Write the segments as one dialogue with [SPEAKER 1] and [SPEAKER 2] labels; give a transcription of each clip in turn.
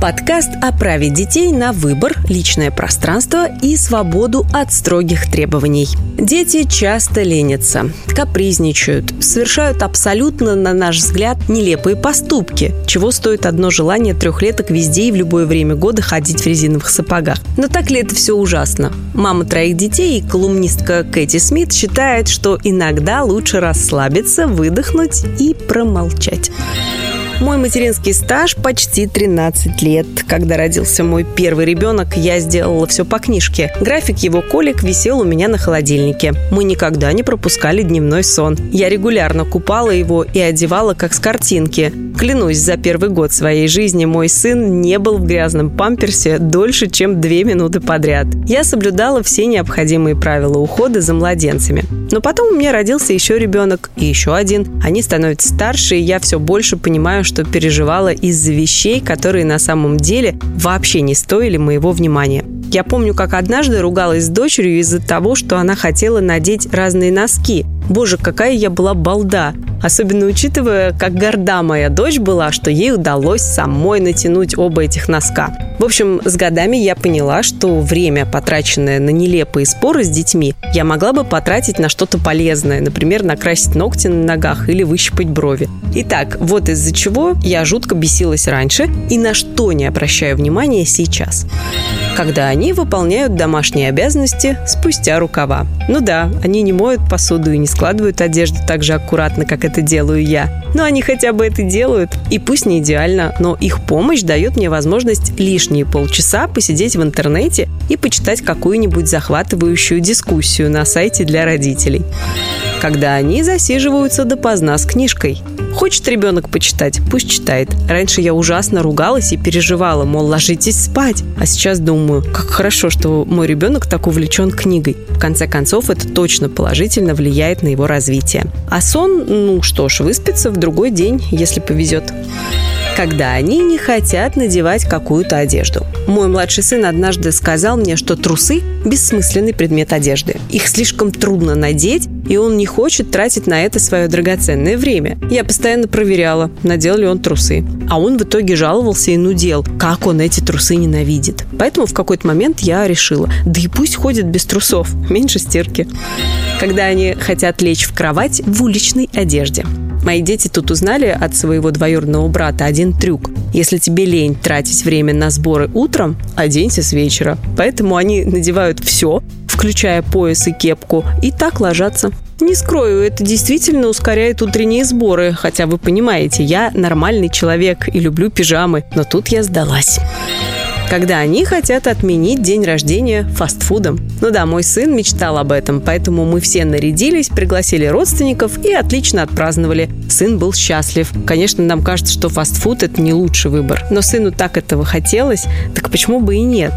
[SPEAKER 1] Подкаст о праве детей на выбор, личное пространство и свободу от строгих требований. Дети часто ленятся, капризничают, совершают абсолютно, на наш взгляд, нелепые поступки, чего стоит одно желание трехлеток везде и в любое время года ходить в резиновых сапогах. Но так ли это все ужасно? Мама троих детей и колумнистка Кэти Смит считает, что иногда лучше расслабиться, выдохнуть и промолчать. Мой материнский стаж почти 13 лет. Когда родился мой первый ребенок, я сделала все по книжке. График его колик висел у меня на холодильнике. Мы никогда не пропускали дневной сон. Я регулярно купала его и одевала как с картинки. Клянусь, за первый год своей жизни мой сын не был в грязном памперсе дольше, чем две минуты подряд. Я соблюдала все необходимые правила ухода за младенцами. Но потом у меня родился еще ребенок и еще один. Они становятся старше, и я все больше понимаю, что переживала из-за вещей, которые на самом деле вообще не стоили моего внимания. Я помню, как однажды ругалась с дочерью из-за того, что она хотела надеть разные носки. Боже, какая я была балда. Особенно учитывая, как горда моя дочь была, что ей удалось самой натянуть оба этих носка. В общем, с годами я поняла, что время, потраченное на нелепые споры с детьми, я могла бы потратить на что-то полезное, например, накрасить ногти на ногах или выщипать брови. Итак, вот из-за чего я жутко бесилась раньше и на что не обращаю внимания сейчас когда они выполняют домашние обязанности спустя рукава. Ну да, они не моют посуду и не складывают одежду так же аккуратно, как это делаю я. Но они хотя бы это делают. И пусть не идеально, но их помощь дает мне возможность лишние полчаса посидеть в интернете и почитать какую-нибудь захватывающую дискуссию на сайте для родителей. Когда они засиживаются допоздна с книжкой. Хочет ребенок почитать, пусть читает. Раньше я ужасно ругалась и переживала, мол, ложитесь спать. А сейчас думаю, как хорошо, что мой ребенок так увлечен книгой. В конце концов, это точно положительно влияет на его развитие. А сон, ну что ж, выспится в другой день, если повезет когда они не хотят надевать какую-то одежду. Мой младший сын однажды сказал мне, что трусы – бессмысленный предмет одежды. Их слишком трудно надеть, и он не хочет тратить на это свое драгоценное время. Я постоянно проверяла, надел ли он трусы. А он в итоге жаловался и нудел, как он эти трусы ненавидит. Поэтому в какой-то момент я решила, да и пусть ходит без трусов, меньше стирки. Когда они хотят лечь в кровать в уличной одежде. Мои дети тут узнали от своего двоюродного брата один трюк. Если тебе лень тратить время на сборы утром, оденься с вечера. Поэтому они надевают все, включая пояс и кепку, и так ложатся. Не скрою, это действительно ускоряет утренние сборы, хотя вы понимаете, я нормальный человек и люблю пижамы, но тут я сдалась когда они хотят отменить день рождения фастфудом. Ну да, мой сын мечтал об этом, поэтому мы все нарядились, пригласили родственников и отлично отпраздновали. Сын был счастлив. Конечно, нам кажется, что фастфуд – это не лучший выбор, но сыну так этого хотелось, так почему бы и нет?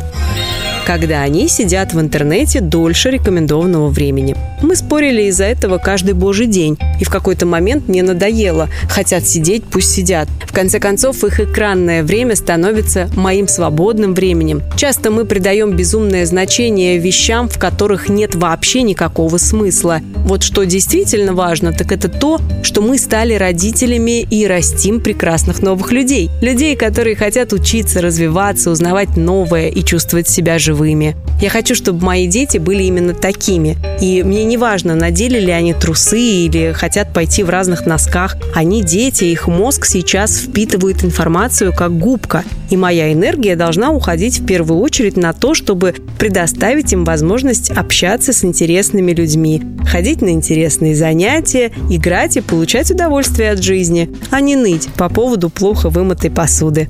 [SPEAKER 1] Когда они сидят в интернете дольше рекомендованного времени. Мы спорили из-за этого каждый божий день, и в какой-то момент мне надоело. Хотят сидеть, пусть сидят. В конце концов, их экранное время становится моим свободным временем. Часто мы придаем безумное значение вещам, в которых нет вообще никакого смысла. Вот что действительно важно, так это то, что мы стали родителями и растим прекрасных новых людей. Людей, которые хотят учиться, развиваться, узнавать новое и чувствовать себя живым живыми. Я хочу, чтобы мои дети были именно такими. И мне не важно, надели ли они трусы или хотят пойти в разных носках. Они дети, их мозг сейчас впитывает информацию как губка. И моя энергия должна уходить в первую очередь на то, чтобы предоставить им возможность общаться с интересными людьми, ходить на интересные занятия, играть и получать удовольствие от жизни, а не ныть по поводу плохо вымытой посуды.